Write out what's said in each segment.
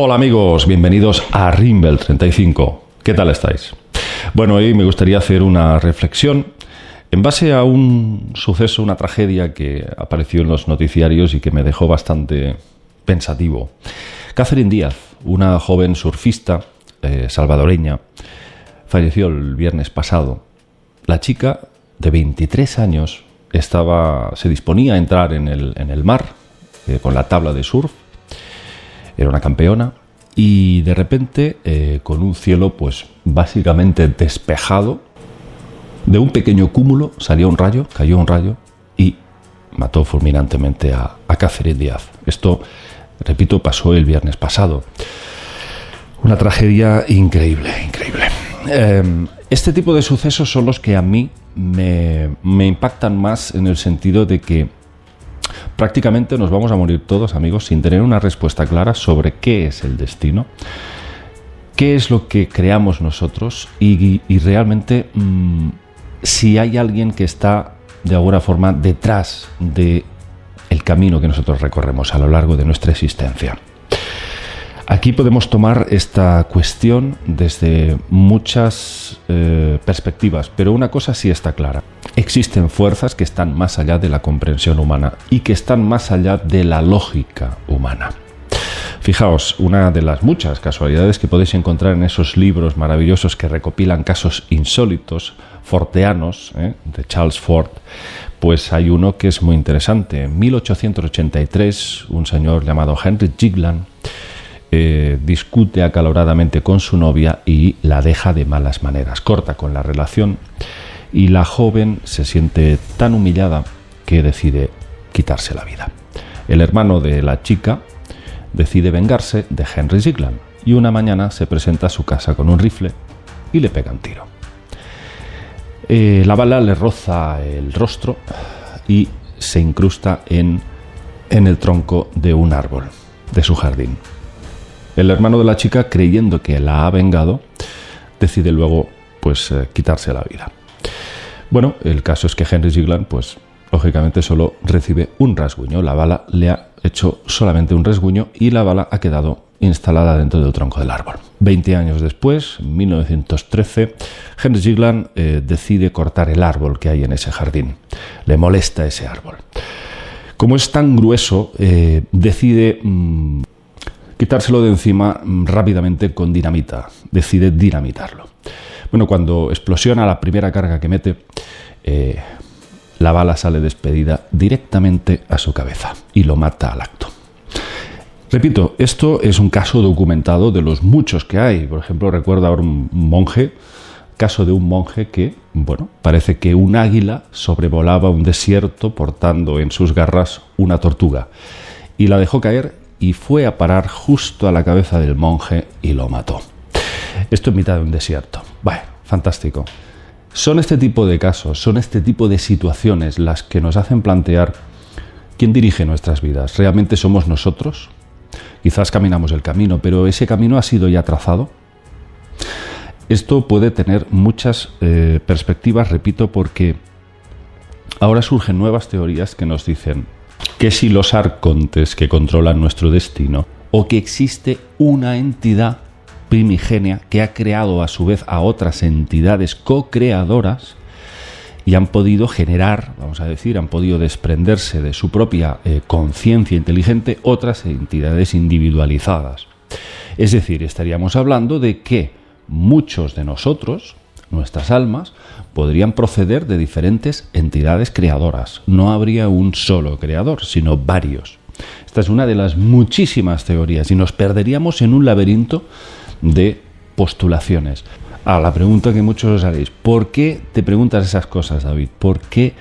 Hola amigos, bienvenidos a Rimbel 35. ¿Qué tal estáis? Bueno, hoy me gustaría hacer una reflexión en base a un suceso, una tragedia que apareció en los noticiarios y que me dejó bastante pensativo. Catherine Díaz, una joven surfista eh, salvadoreña, falleció el viernes pasado. La chica, de 23 años, estaba, se disponía a entrar en el, en el mar eh, con la tabla de surf era una campeona y de repente eh, con un cielo pues básicamente despejado de un pequeño cúmulo salió un rayo, cayó un rayo y mató fulminantemente a, a Catherine Díaz. Esto, repito, pasó el viernes pasado. Una tragedia increíble, increíble. Em, este tipo de sucesos son los que a mí me, me impactan más en el sentido de que prácticamente nos vamos a morir todos, amigos, sin tener una respuesta clara sobre qué es el destino, qué es lo que creamos nosotros y, realmente mm, si hay alguien que está de alguna forma detrás de el camino que nosotros recorremos a lo largo de nuestra existencia. Aquí podemos tomar esta cuestión desde muchas eh, perspectivas, pero una cosa sí está clara. Existen fuerzas que están más allá de la comprensión humana y que están más allá de la lógica humana. Fijaos, una de las muchas casualidades que podéis encontrar en esos libros maravillosos que recopilan casos insólitos, forteanos, ¿eh? de Charles Ford, pues hay uno que es muy interesante. En 1883, un señor llamado Henry Giglan eh, discute acaloradamente con su novia y la deja de malas maneras, corta con la relación y la joven se siente tan humillada que decide quitarse la vida. El hermano de la chica decide vengarse de Henry Ziglan y una mañana se presenta a su casa con un rifle y le pega un tiro. Eh, la bala le roza el rostro y se incrusta en, en el tronco de un árbol de su jardín. El hermano de la chica, creyendo que la ha vengado, decide luego pues eh, quitarse la vida. Bueno, el caso es que Henry Giglan, pues lógicamente solo recibe un rasguño. La bala le ha hecho solamente un rasguño y la bala ha quedado instalada dentro del tronco del árbol. Veinte años después, en 1913, Henry Giglan eh, decide cortar el árbol que hay en ese jardín. Le molesta ese árbol. Como es tan grueso, eh, decide mm, quitárselo de encima mm, rápidamente con dinamita. Decide dinamitarlo. Bueno, cuando explosiona la primera carga que mete, eh, la bala sale despedida directamente a su cabeza y lo mata al acto. Repito, esto es un caso documentado de los muchos que hay. Por ejemplo, recuerdo ahora un monje, caso de un monje que, bueno, parece que un águila sobrevolaba un desierto portando en sus garras una tortuga y la dejó caer y fue a parar justo a la cabeza del monje y lo mató. Esto en mitad de un desierto. Bueno, fantástico. Son este tipo de casos, son este tipo de situaciones las que nos hacen plantear quién dirige nuestras vidas. ¿Realmente somos nosotros? Quizás caminamos el camino, pero ese camino ha sido ya trazado. Esto puede tener muchas eh, perspectivas, repito, porque ahora surgen nuevas teorías que nos dicen que si los arcontes que controlan nuestro destino o que existe una entidad primigenia que ha creado a su vez a otras entidades co-creadoras y han podido generar, vamos a decir, han podido desprenderse de su propia eh, conciencia inteligente otras entidades individualizadas. Es decir, estaríamos hablando de que muchos de nosotros, nuestras almas, podrían proceder de diferentes entidades creadoras. No habría un solo creador, sino varios. Esta es una de las muchísimas teorías y nos perderíamos en un laberinto de postulaciones. A la pregunta que muchos os haréis, ¿por qué te preguntas esas cosas, David? ¿Por qué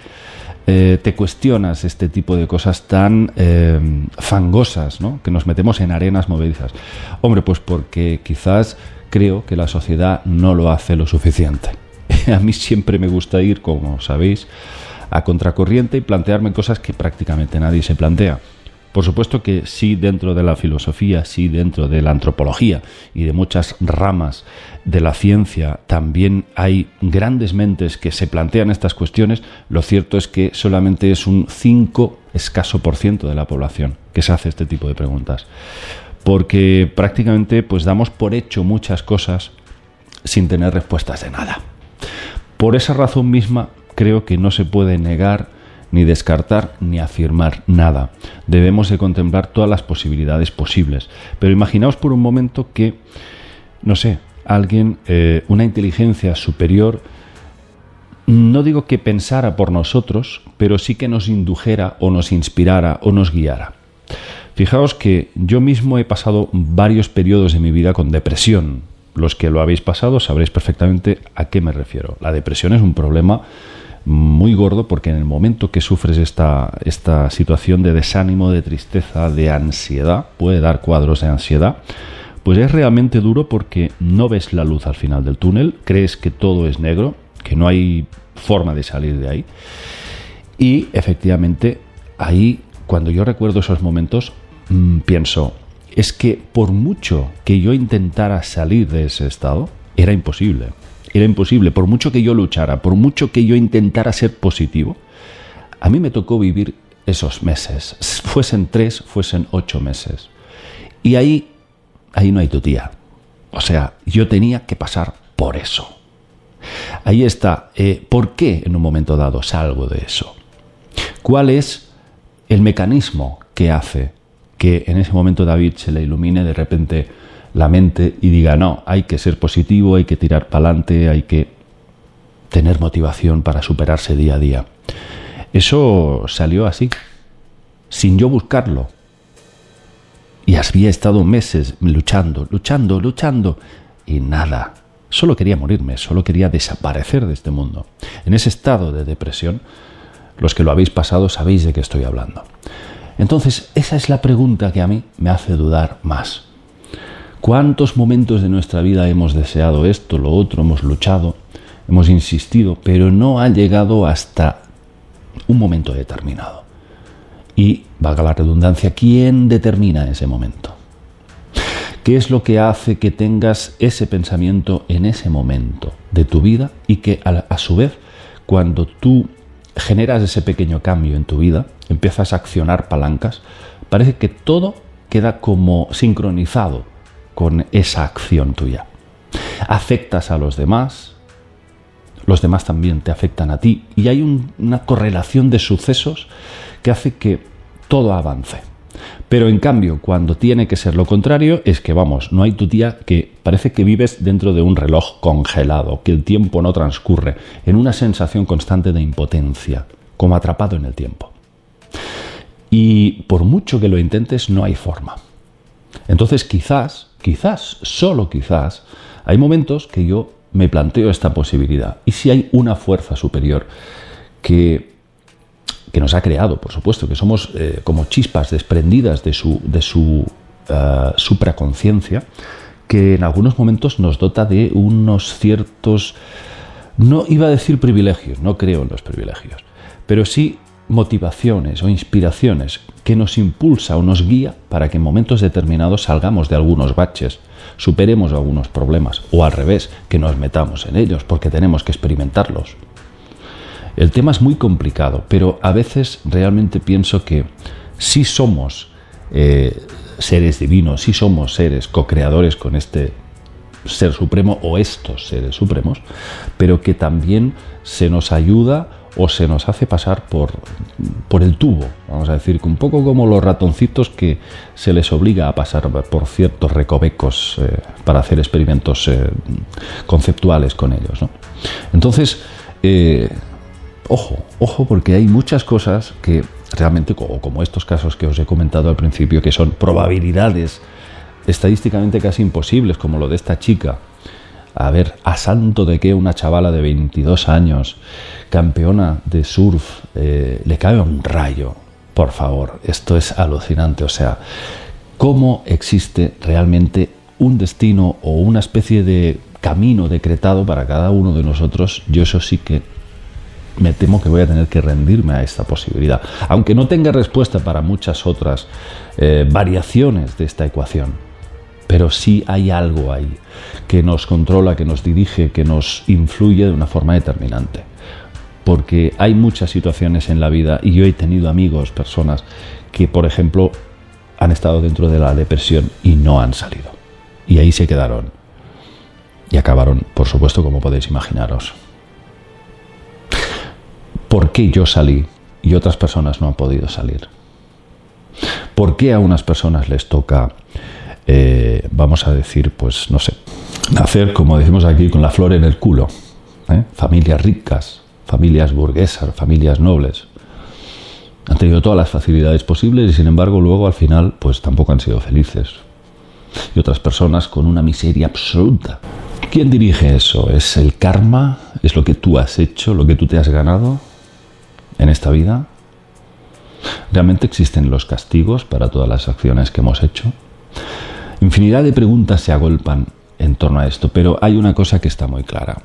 eh, te cuestionas este tipo de cosas tan eh, fangosas, ¿no? que nos metemos en arenas movedizas? Hombre, pues porque quizás creo que la sociedad no lo hace lo suficiente. a mí siempre me gusta ir, como sabéis, a contracorriente y plantearme cosas que prácticamente nadie se plantea. Por supuesto que sí dentro de la filosofía, sí dentro de la antropología y de muchas ramas de la ciencia también hay grandes mentes que se plantean estas cuestiones, lo cierto es que solamente es un 5 escaso por ciento de la población que se hace este tipo de preguntas. porque prácticamente pues damos por hecho muchas cosas sin tener respuestas de nada. Por esa razón misma creo que no se puede negar ni descartar ni afirmar nada. Debemos de contemplar todas las posibilidades posibles. Pero imaginaos por un momento que, no sé, alguien, eh, una inteligencia superior, no digo que pensara por nosotros, pero sí que nos indujera o nos inspirara o nos guiara. Fijaos que yo mismo he pasado varios periodos de mi vida con depresión. Los que lo habéis pasado sabréis perfectamente a qué me refiero. La depresión es un problema muy gordo porque en el momento que sufres esta, esta situación de desánimo, de tristeza, de ansiedad, puede dar cuadros de ansiedad, pues es realmente duro porque no ves la luz al final del túnel, crees que todo es negro, que no hay forma de salir de ahí. Y efectivamente, ahí, cuando yo recuerdo esos momentos, mm, pienso, es que por mucho que yo intentara salir de ese estado, era imposible. Era imposible, por mucho que yo luchara, por mucho que yo intentara ser positivo, a mí me tocó vivir esos meses, fuesen tres, fuesen ocho meses. Y ahí, ahí no hay tu tía. O sea, yo tenía que pasar por eso. Ahí está. Eh, ¿Por qué en un momento dado salgo de eso? ¿Cuál es el mecanismo que hace que en ese momento David se le ilumine de repente la mente y diga, no, hay que ser positivo, hay que tirar para adelante, hay que tener motivación para superarse día a día. Eso salió así, sin yo buscarlo. Y había estado meses luchando, luchando, luchando, y nada. Solo quería morirme, solo quería desaparecer de este mundo. En ese estado de depresión, los que lo habéis pasado sabéis de qué estoy hablando. Entonces, esa es la pregunta que a mí me hace dudar más. ¿Cuántos momentos de nuestra vida hemos deseado esto, lo otro, hemos luchado, hemos insistido, pero no ha llegado hasta un momento determinado? Y, valga la redundancia, ¿quién determina ese momento? ¿Qué es lo que hace que tengas ese pensamiento en ese momento de tu vida y que a, su vez, cuando tú generas ese pequeño cambio en tu vida, empiezas a accionar palancas, parece que todo queda como sincronizado con esa acción tuya. Afectas a los demás, los demás también te afectan a ti y hay una correlación de sucesos que hace que todo avance. Pero en cambio, cuando tiene que ser lo contrario, es que vamos, no hay tu tía que parece que vives dentro de un reloj congelado, que el tiempo no transcurre, en una sensación constante de impotencia, como atrapado en el tiempo. Y por mucho que lo intentes, no hay forma. Entonces quizás quizás, solo quizás, hay momentos que yo me planteo esta posibilidad. ¿Y si hay una fuerza superior que, que nos ha creado, por supuesto, que somos eh, como chispas desprendidas de su, de su uh, supraconciencia, que en algunos momentos nos dota de unos ciertos, no iba a decir privilegios, no creo en los privilegios, pero sí motivaciones o inspiraciones que nos impulsa o nos guía para que en momentos determinados salgamos de algunos baches, superemos algunos problemas o al revés, que nos metamos en ellos porque tenemos que experimentarlos. El tema es muy complicado, pero a veces realmente pienso que si somos eh, seres divinos, si somos seres co-creadores con este ser supremo o estos seres supremos, pero que también se nos ayuda o se nos hace pasar por, por el tubo, vamos a decir, un poco como los ratoncitos que se les obliga a pasar por ciertos recovecos eh, para hacer experimentos eh, conceptuales con ellos. Entonces, eh, ojo, ojo, porque hay muchas cosas que realmente, como estos casos que os he comentado al principio, que son probabilidades estadísticamente casi imposibles, como lo de esta chica, a ver, a santo de que una chavala de 22 años, campeona de surf, eh, le cae un rayo. Por favor, esto es alucinante. O sea, ¿cómo existe realmente un destino o una especie de camino decretado para cada uno de nosotros? Yo eso sí que me temo que voy a tener que rendirme a esta posibilidad, aunque no tenga respuesta para muchas otras eh, variaciones de esta ecuación pero sí hay algo ahí que nos controla, que nos dirige, que nos influye de una forma determinante. Porque hay muchas situaciones en la vida y yo he tenido amigos, personas que, por ejemplo, han estado dentro de la depresión y no han salido. Y ahí se quedaron. Y acabaron, por supuesto, como podéis imaginaros. ¿Por qué yo salí y otras personas no han podido salir? ¿Por qué a unas personas les toca, eh, vamos a decir, pues no sé, nacer, como decimos aquí, con la flor en el culo? ¿eh? Familias ricas, familias burguesas, familias nobles. Han tenido todas las facilidades posibles y sin embargo luego al final pues tampoco han sido felices. Y otras personas con una miseria absoluta. ¿Quién dirige eso? ¿Es el karma? ¿Es lo que tú has hecho, lo que tú te has ganado en esta vida? ¿Realmente existen los castigos para todas las acciones que hemos hecho? Infinidad de preguntas se agolpan en torno a esto, pero hay una cosa que está muy clara.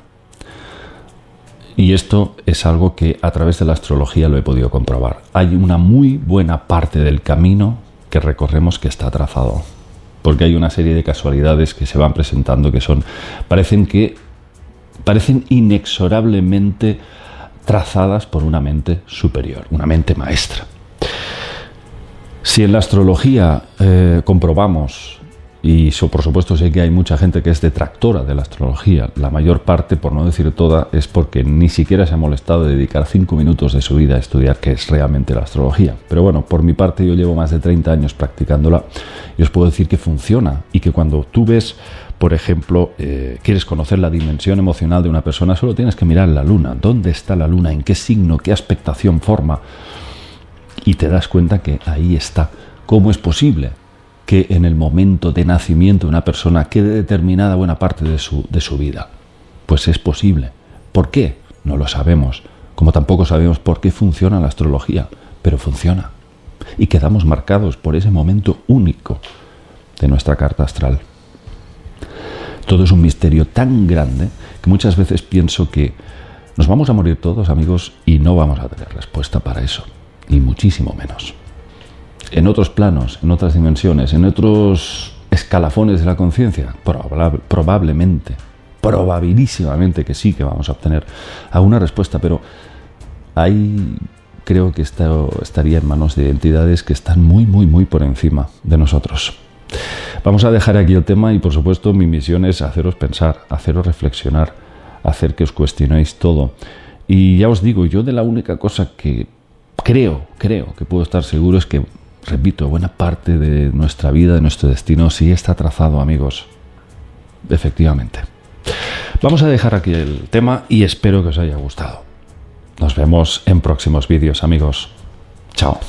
Y esto es algo que a través de la astrología lo he podido comprobar. Hay una muy buena parte del camino que recorremos que está trazado. Porque hay una serie de casualidades que se van presentando que son parecen que parecen inexorablemente trazadas por una mente superior, una mente maestra. Si en la astrología eh, comprobamos y por supuesto sé que hay mucha gente que es detractora de la astrología. La mayor parte, por no decir toda, es porque ni siquiera se ha molestado de dedicar cinco minutos de su vida a estudiar qué es realmente la astrología. Pero bueno, por mi parte yo llevo más de 30 años practicándola y os puedo decir que funciona y que cuando tú ves, por ejemplo, eh, quieres conocer la dimensión emocional de una persona, solo tienes que mirar la luna. ¿Dónde está la luna? ¿En qué signo? ¿Qué expectación forma? Y te das cuenta que ahí está. ¿Cómo es posible? Que en el momento de nacimiento de una persona quede determinada buena parte de su, de su vida. Pues es posible. ¿Por qué? No lo sabemos. Como tampoco sabemos por qué funciona la astrología, pero funciona. Y quedamos marcados por ese momento único de nuestra carta astral. Todo es un misterio tan grande que muchas veces pienso que nos vamos a morir todos, amigos, y no vamos a tener respuesta para eso, ni muchísimo menos en otros planos, en otras dimensiones, en otros escalafones de la conciencia? probablemente, probabilísimamente que sí que vamos a obtener alguna respuesta, pero ahí creo que esto estaría en manos de entidades que están muy, muy, muy por encima de nosotros. Vamos a dejar aquí el tema y por supuesto mi misión es haceros pensar, haceros reflexionar, hacer que os cuestionéis todo. Y ya os digo, yo de la única cosa que creo, creo que puedo estar seguro es que repito, buena parte de nuestra vida, de nuestro destino, sí está trazado, amigos. Efectivamente. Vamos a dejar aquí el tema y espero que os haya gustado. Nos vemos en próximos vídeos, amigos. Chao.